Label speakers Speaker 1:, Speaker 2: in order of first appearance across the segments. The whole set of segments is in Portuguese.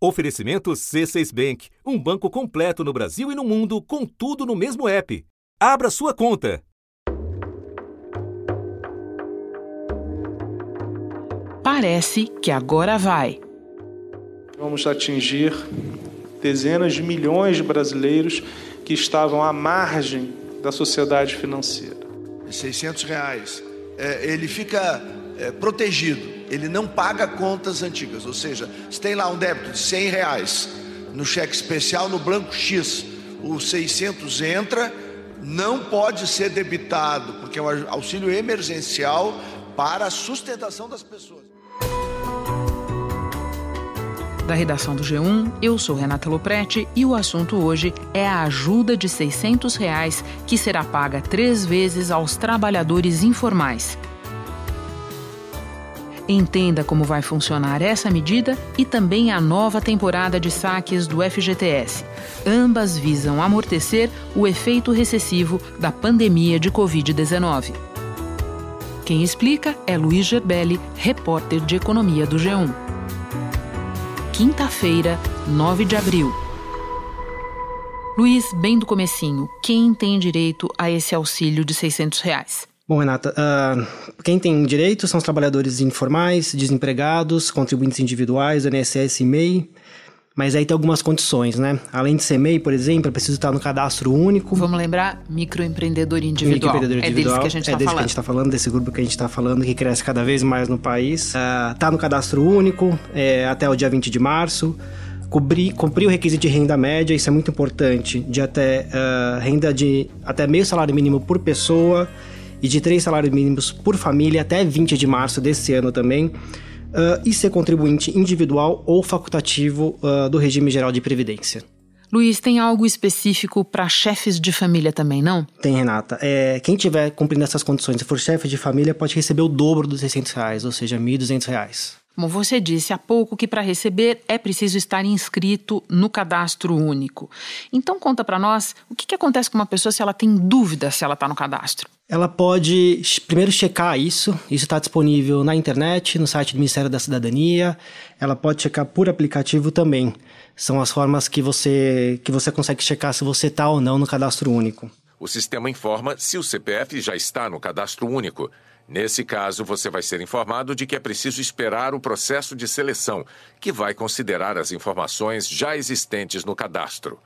Speaker 1: Oferecimento C6 Bank, um banco completo no Brasil e no mundo, com tudo no mesmo app. Abra sua conta.
Speaker 2: Parece que agora vai.
Speaker 3: Vamos atingir dezenas de milhões de brasileiros que estavam à margem da sociedade financeira.
Speaker 4: 600 reais. É, ele fica é, protegido ele não paga contas antigas, ou seja, se tem lá um débito de 100 reais no cheque especial no branco X, o 600 entra, não pode ser debitado, porque é um auxílio emergencial para a sustentação das pessoas.
Speaker 2: Da redação do G1, eu sou Renata Loprete e o assunto hoje é a ajuda de 600 reais que será paga três vezes aos trabalhadores informais. Entenda como vai funcionar essa medida e também a nova temporada de saques do FGTS. Ambas visam amortecer o efeito recessivo da pandemia de Covid-19. Quem explica é Luiz Gerbelli, repórter de economia do G1. Quinta-feira, 9 de abril. Luiz, bem do comecinho, quem tem direito a esse auxílio de 600 reais?
Speaker 5: Bom, Renata, uh, quem tem direito são os trabalhadores informais, desempregados, contribuintes individuais, INSS e MEI, mas aí tem algumas condições, né? Além de ser MEI, por exemplo, é preciso estar no cadastro único.
Speaker 2: Vamos lembrar, microempreendedor individual.
Speaker 5: Microempreendedor
Speaker 2: individual. É deles que a gente está
Speaker 5: é
Speaker 2: falando.
Speaker 5: que a gente está falando, desse grupo que a gente está falando, que cresce cada vez mais no país. Uh, tá no cadastro único é, até o dia 20 de março. Cobrir, cumprir o requisito de renda média, isso é muito importante, de até uh, renda de até meio salário mínimo por pessoa e de três salários mínimos por família até 20 de março desse ano também. Uh, e ser contribuinte individual ou facultativo uh, do regime geral de previdência.
Speaker 2: Luiz, tem algo específico para chefes de família também, não?
Speaker 5: Tem, Renata. É, quem tiver cumprindo essas condições e for chefe de família pode receber o dobro dos 600 reais, ou seja, 1.200 reais.
Speaker 2: Como você disse há pouco que para receber é preciso estar inscrito no cadastro único. Então conta para nós o que, que acontece com uma pessoa se ela tem dúvida se ela está no cadastro.
Speaker 5: Ela pode primeiro checar isso. Isso está disponível na internet, no site do Ministério da Cidadania. Ela pode checar por aplicativo também. São as formas que você que você consegue checar se você está ou não no cadastro único.
Speaker 6: O sistema informa se o CPF já está no cadastro único. Nesse caso, você vai ser informado de que é preciso esperar o processo de seleção, que vai considerar as informações já existentes no cadastro.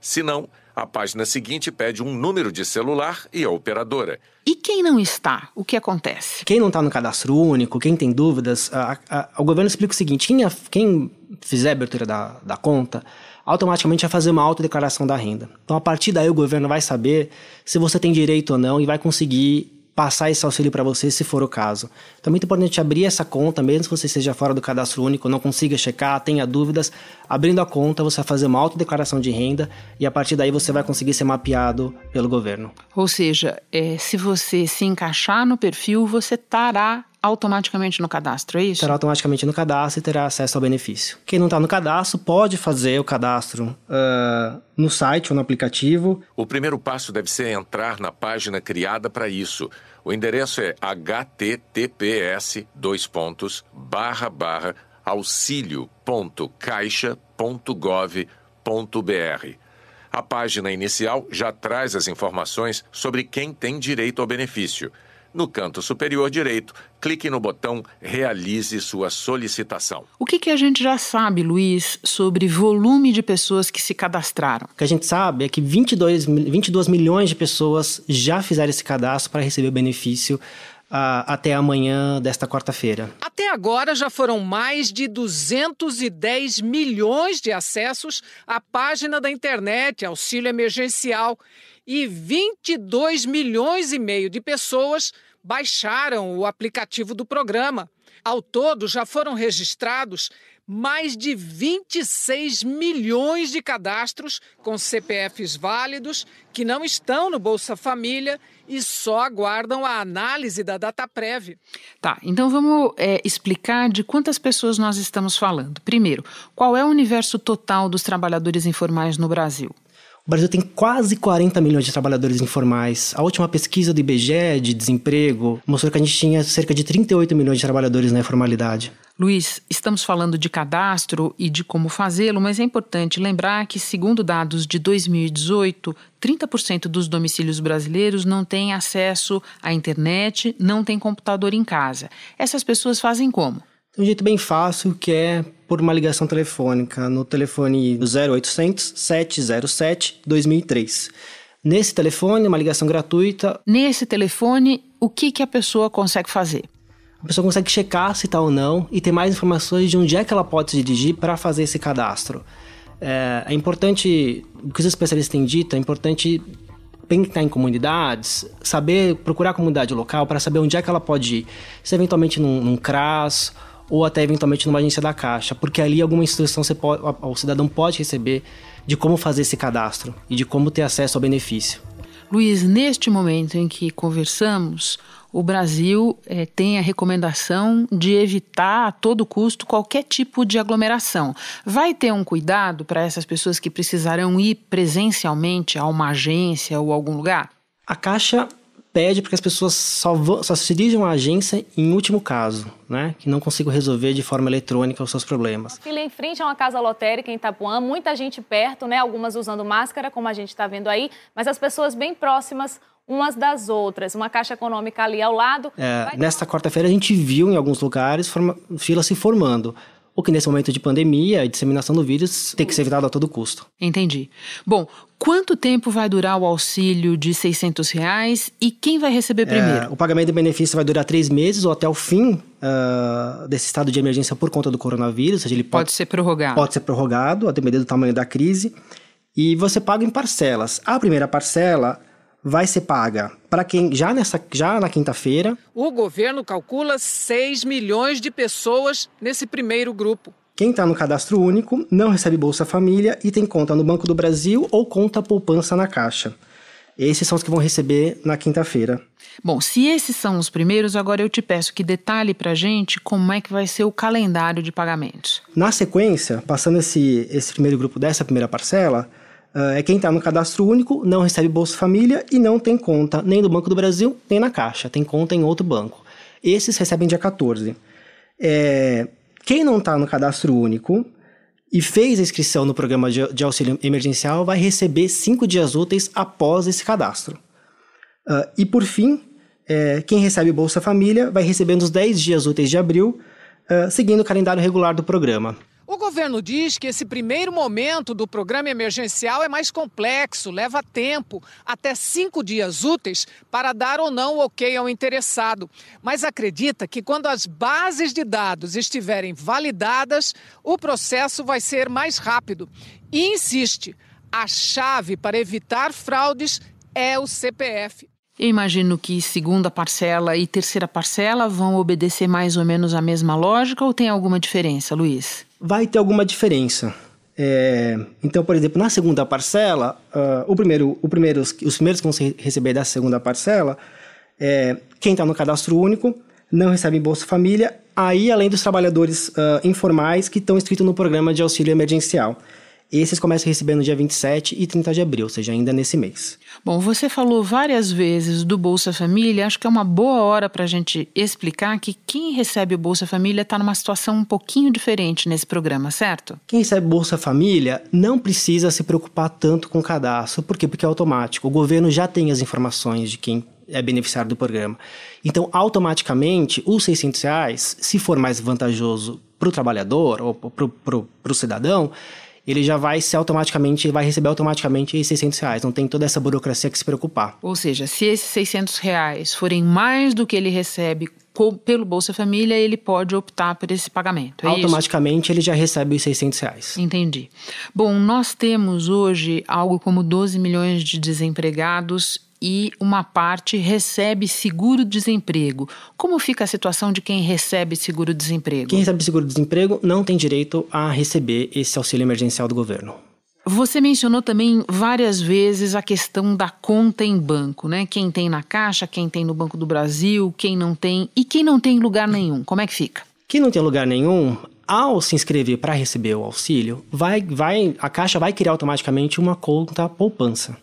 Speaker 6: Se não, a página seguinte pede um número de celular e a operadora.
Speaker 2: E quem não está, o que acontece?
Speaker 5: Quem não está no cadastro único, quem tem dúvidas, a, a, o governo explica o seguinte: quem, a, quem fizer a abertura da, da conta, automaticamente vai fazer uma autodeclaração da renda. Então, a partir daí, o governo vai saber se você tem direito ou não e vai conseguir passar esse auxílio para você, se for o caso. Então é muito importante abrir essa conta, mesmo se você esteja fora do cadastro único, não consiga checar, tenha dúvidas. Abrindo a conta, você vai fazer uma autodeclaração de renda e a partir daí você vai conseguir ser mapeado pelo governo.
Speaker 2: Ou seja, é, se você se encaixar no perfil, você estará automaticamente no cadastro, é isso?
Speaker 5: Estará automaticamente no cadastro e terá acesso ao benefício. Quem não está no cadastro pode fazer o cadastro uh, no site ou no aplicativo.
Speaker 6: O primeiro passo deve ser entrar na página criada para isso. O endereço é https dois pontos barra barra auxilio.caixa.gov.br. A página inicial já traz as informações sobre quem tem direito ao benefício. No canto superior direito, clique no botão Realize sua solicitação.
Speaker 2: O que, que, a gente já sabe, Luiz, sobre volume de pessoas que se cadastraram?
Speaker 5: O que a gente sabe é que 22, 22 milhões de pessoas já fizeram esse cadastro para receber o benefício Até amanhã desta quarta-feira.
Speaker 7: Até agora já foram mais de 210 milhões de acessos à página da internet Auxílio Emergencial e 22 milhões e meio de pessoas baixaram o aplicativo do programa. Ao todo, já foram registrados mais de 26 milhões de cadastros com CPFs válidos que não estão no Bolsa Família e só aguardam a análise da DataPrev.
Speaker 2: Tá, então vamos é, explicar de quantas pessoas nós estamos falando. Primeiro, qual é o universo total dos trabalhadores informais no Brasil?
Speaker 5: O Brasil tem quase 40 milhões de trabalhadores informais. A última pesquisa do IBGE de desemprego mostrou que a gente tinha cerca de 38 milhões de trabalhadores na informalidade.
Speaker 2: Luiz, estamos falando de cadastro e de como fazê-lo, mas é importante lembrar que, segundo dados de 2018, 30% dos domicílios brasileiros não têm acesso à internet, não têm computador em casa. Essas pessoas fazem como?
Speaker 5: Tem um jeito bem fácil que é por uma ligação telefônica no telefone 0800 707 2003. Nesse telefone, uma ligação gratuita.
Speaker 2: Nesse telefone, o que, que a pessoa consegue fazer?
Speaker 5: A pessoa consegue checar se está ou não e ter mais informações de onde é que ela pode se dirigir para fazer esse cadastro. É, é, importante, o que os especialistas têm dito, é importante estar em comunidades, saber procurar a comunidade local para saber onde é que ela pode ir. Se eventualmente num, num CRAS ou até eventualmente numa agência da Caixa, porque ali alguma instrução você pode, o cidadão pode receber de como fazer esse cadastro e de como ter acesso ao benefício.
Speaker 2: Luiz, neste momento em que conversamos, o Brasil é, tem a recomendação de evitar a todo custo qualquer tipo de aglomeração. Vai ter um cuidado para essas pessoas que precisarão ir presencialmente a uma agência ou algum lugar?
Speaker 5: A Caixa pede para que as pessoas só, vão, só se dirijam à agência em último caso, né? Que não consigam resolver de forma eletrônica os seus problemas.
Speaker 8: Fila em frente a uma casa lotérica em Itapuã, muita gente perto, né? Algumas usando máscara, como a gente está vendo aí, mas as pessoas bem próximas umas das outras. Uma caixa econômica ali ao lado.
Speaker 5: É, nesta quarta-feira a gente viu em alguns lugares forma, fila se formando o que nesse momento de pandemia e disseminação do vírus tem que ser evitado a todo custo.
Speaker 2: Entendi. Bom, quanto tempo vai durar o auxílio de 600 reais e quem vai receber é, primeiro?
Speaker 5: É, o pagamento do benefício vai durar três meses ou até o fim uh, desse estado de emergência por conta do coronavírus, ou seja, ele pode,
Speaker 2: pode ser prorrogado.
Speaker 5: Pode ser prorrogado, a depender do tamanho da crise. E você paga em parcelas. A primeira parcela vai ser paga para quem já nessa já na quinta-feira.
Speaker 7: O governo calcula 6 milhões de pessoas nesse primeiro grupo.
Speaker 5: Quem está no cadastro único não recebe Bolsa Família e tem conta no Banco do Brasil ou conta poupança na Caixa. Esses são os que vão receber na quinta-feira.
Speaker 2: Bom, se esses são os primeiros, agora eu te peço que detalhe para gente como é que vai ser o calendário de pagamentos.
Speaker 5: Na sequência, passando esse, esse primeiro grupo dessa primeira parcela, é quem está no cadastro único, não recebe Bolsa Família e não tem conta nem no Banco do Brasil, nem na Caixa, tem conta em outro banco. Esses recebem dia 14. É, quem não está no cadastro único e fez a inscrição no programa de, de auxílio emergencial vai receber cinco dias úteis após esse cadastro. Uh, e por fim, é, quem recebe Bolsa Família vai receber nos 10 dias úteis de abril, uh, seguindo o calendário regular do programa.
Speaker 7: Governo diz que esse primeiro momento do programa emergencial é mais complexo, leva tempo, até cinco dias úteis, para dar ou não o ok ao interessado. Mas acredita que quando as bases de dados estiverem validadas, o processo vai ser mais rápido. E insiste: a chave para evitar fraudes é o CPF.
Speaker 2: Eu imagino que segunda parcela e terceira parcela vão obedecer mais ou menos a mesma lógica ou tem alguma diferença, Luiz?
Speaker 5: Vai ter alguma diferença. É, então, por exemplo, na segunda parcela, uh, o primeiro, o primeiro, os primeiros que vão receber dessa segunda parcela, é, quem está no cadastro único não recebe Bolsa Família, aí além dos trabalhadores uh, informais que estão inscritos no programa de auxílio emergencial. Esses começam a receber no dia 27 e 30 de abril, ou seja, ainda nesse mês.
Speaker 2: Bom, você falou várias vezes do Bolsa Família. Acho que é uma boa hora para a gente explicar que quem recebe o Bolsa Família está numa situação um pouquinho diferente nesse programa, certo?
Speaker 5: Quem recebe Bolsa Família não precisa se preocupar tanto com o cadastro. Por quê? Porque é automático. O governo já tem as informações de quem é beneficiário do programa. Então, automaticamente, os 600 reais, se for mais vantajoso para o trabalhador ou para o cidadão, ele já vai se automaticamente, vai receber automaticamente esses 600 reais. Não tem toda essa burocracia que se preocupar.
Speaker 2: Ou seja, se esses 600 reais forem mais do que ele recebe pelo Bolsa Família, ele pode optar por esse pagamento. É
Speaker 5: Automaticamente
Speaker 2: isso?
Speaker 5: ele já recebe os 600 reais.
Speaker 2: Entendi. Bom, nós temos hoje algo como 12 milhões de desempregados e uma parte recebe seguro-desemprego. Como fica a situação de quem recebe seguro-desemprego?
Speaker 5: Quem recebe seguro-desemprego não tem direito a receber esse auxílio emergencial do governo.
Speaker 2: Você mencionou também várias vezes a questão da conta em banco, né? Quem tem na Caixa, quem tem no Banco do Brasil, quem não tem e quem não tem em lugar nenhum. Como é que fica?
Speaker 5: Quem não tem lugar nenhum, Ao se inscrever para receber o auxílio, vai, vai, a Caixa vai criar automaticamente uma conta poupança.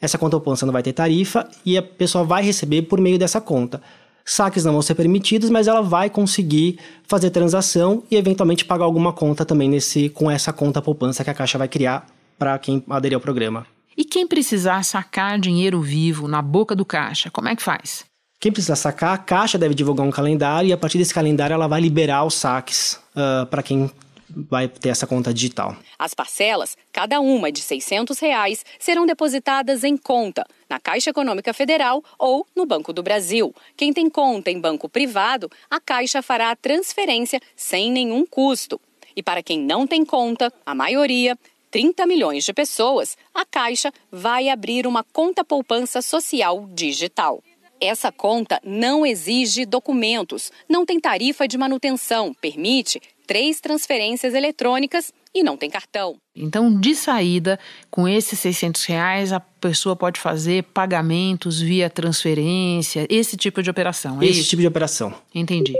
Speaker 5: Essa conta poupança não vai ter tarifa e a pessoa vai receber por meio dessa conta. Saques não vão ser permitidos, mas ela vai conseguir fazer transação e eventualmente pagar alguma conta também nesse com essa conta poupança que a Caixa vai criar para quem aderir ao programa.
Speaker 2: E quem precisar sacar dinheiro vivo na boca do caixa, como é que faz?
Speaker 5: Quem precisar sacar, a Caixa deve divulgar um calendário e a partir desse calendário ela vai liberar os saques uh, para quem vai ter essa conta digital.
Speaker 9: As parcelas, cada uma de 600 reais, serão depositadas em conta, na Caixa Econômica Federal ou no Banco do Brasil. Quem tem conta em banco privado, a Caixa fará a transferência sem nenhum custo. E para quem não tem conta, a maioria, 30 milhões de pessoas, a Caixa vai abrir uma conta poupança social digital. Essa conta não exige documentos, não tem tarifa de manutenção, permite três transferências eletrônicas e não tem cartão.
Speaker 2: Então, de saída, com esses 600 reais, a pessoa pode fazer pagamentos via transferência, esse tipo de operação.
Speaker 5: É esse isso? tipo de operação.
Speaker 2: Entendi.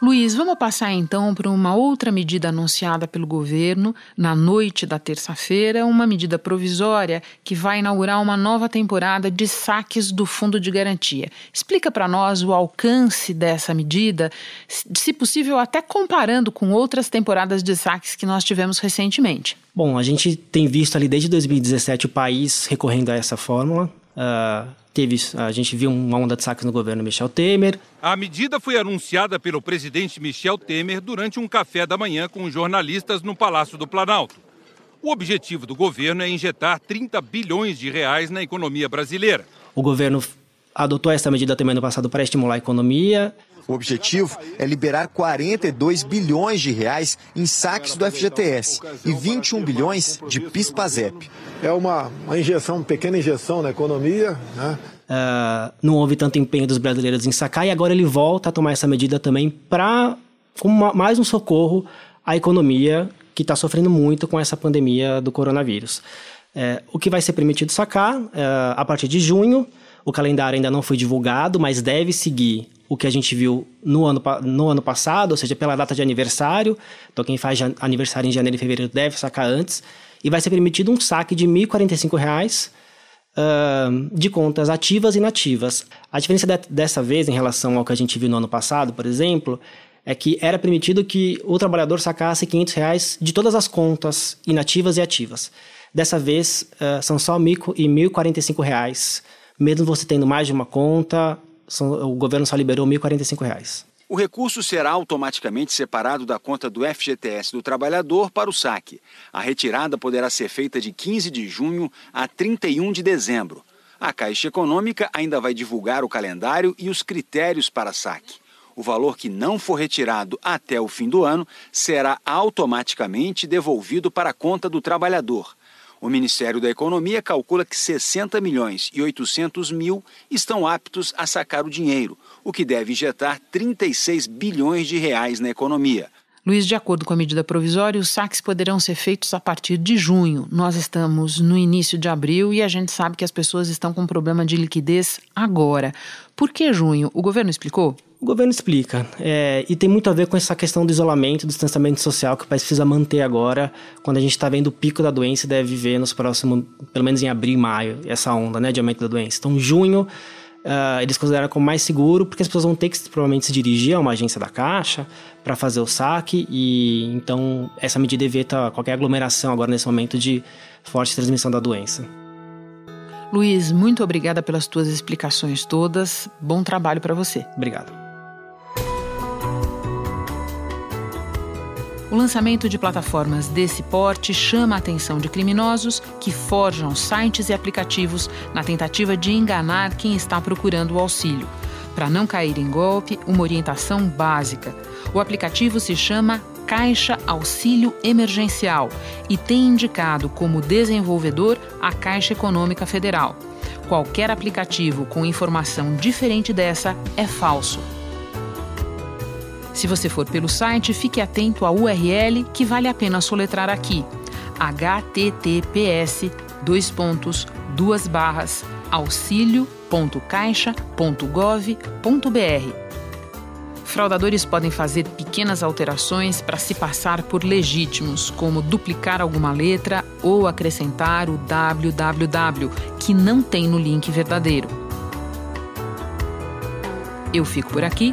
Speaker 2: Luiz, vamos passar então para uma outra medida anunciada pelo governo na noite da terça-feira, uma medida provisória que vai inaugurar uma nova temporada de saques do Fundo de Garantia. Explica para nós o alcance dessa medida, se possível até comparando com outras temporadas de saques que nós tivemos recentemente.
Speaker 5: Bom, a gente tem visto ali desde 2017 o país recorrendo a essa fórmula. Uh, teve, a gente viu uma onda de saques no governo Michel Temer.
Speaker 10: A medida foi anunciada pelo presidente Michel Temer durante um café da manhã com jornalistas no Palácio do Planalto. O objetivo do governo é injetar 30 bilhões de reais na economia brasileira.
Speaker 5: O governo adotou essa medida também no passado para estimular a economia.
Speaker 11: O objetivo é liberar 42 bilhões de reais em saques do FGTS e 21 bilhões de PIS/PASEP.
Speaker 12: É uma, uma injeção, uma pequena injeção na economia, né?
Speaker 5: Uh, não houve tanto empenho dos brasileiros em sacar e agora ele volta a tomar essa medida também para mais um socorro à economia que está sofrendo muito com essa pandemia do coronavírus. Uh, o que vai ser permitido sacar uh, a partir de junho, o calendário ainda não foi divulgado, mas deve seguir o que a gente viu no ano, no ano passado, ou seja, pela data de aniversário. Então, quem faz aniversário em janeiro e fevereiro deve sacar antes. E vai ser permitido um saque de R$ 1.045 uh, de contas ativas e inativas. A diferença de, dessa vez em relação ao que a gente viu no ano passado, por exemplo, é que era permitido que o trabalhador sacasse 500 reais de todas as contas inativas e ativas. Dessa vez, uh, são só 1.045 reais, mesmo você tendo mais de uma conta o governo só liberou R$ 1.045.
Speaker 13: O recurso será automaticamente separado da conta do FGTS do trabalhador para o saque. A retirada poderá ser feita de 15 de junho a 31 de dezembro. A Caixa Econômica ainda vai divulgar o calendário e os critérios para saque. O valor que não for retirado até o fim do ano será automaticamente devolvido para a conta do trabalhador. O Ministério da Economia calcula que 60 milhões e 800 mil estão aptos a sacar o dinheiro, o que deve injetar 36 bilhões de reais na economia.
Speaker 2: Luiz, de acordo com a medida provisória, os saques poderão ser feitos a partir de junho. Nós estamos no início de abril e a gente sabe que as pessoas estão com problema de liquidez agora. Por que junho? O governo explicou?
Speaker 5: O governo explica. É, e tem muito a ver com essa questão do isolamento, do distanciamento social que o país precisa manter agora, quando a gente está vendo o pico da doença e deve viver nos próximos, pelo menos em abril e maio, essa onda né, de aumento da doença. Então, junho, uh, eles consideram como mais seguro, porque as pessoas vão ter que provavelmente se dirigir a uma agência da Caixa para fazer o saque, e então essa medida evita qualquer aglomeração agora nesse momento de forte transmissão da doença.
Speaker 2: Luiz, muito obrigada pelas tuas explicações todas. Bom trabalho para você.
Speaker 5: Obrigado.
Speaker 2: O lançamento de plataformas desse porte chama a atenção de criminosos que forjam sites e aplicativos na tentativa de enganar quem está procurando o auxílio. Para não cair em golpe, uma orientação básica. O aplicativo se chama Caixa Auxílio Emergencial e tem indicado como desenvolvedor a Caixa Econômica Federal. Qualquer aplicativo com informação diferente dessa é falso. Se você for pelo site, fique atento à URL que vale a pena soletrar aqui: https dois pontos, duas barras, auxílio.caixa.gov.br. Fraudadores podem fazer pequenas alterações para se passar por legítimos, como duplicar alguma letra ou acrescentar o www, que não tem no link verdadeiro. Eu fico por aqui,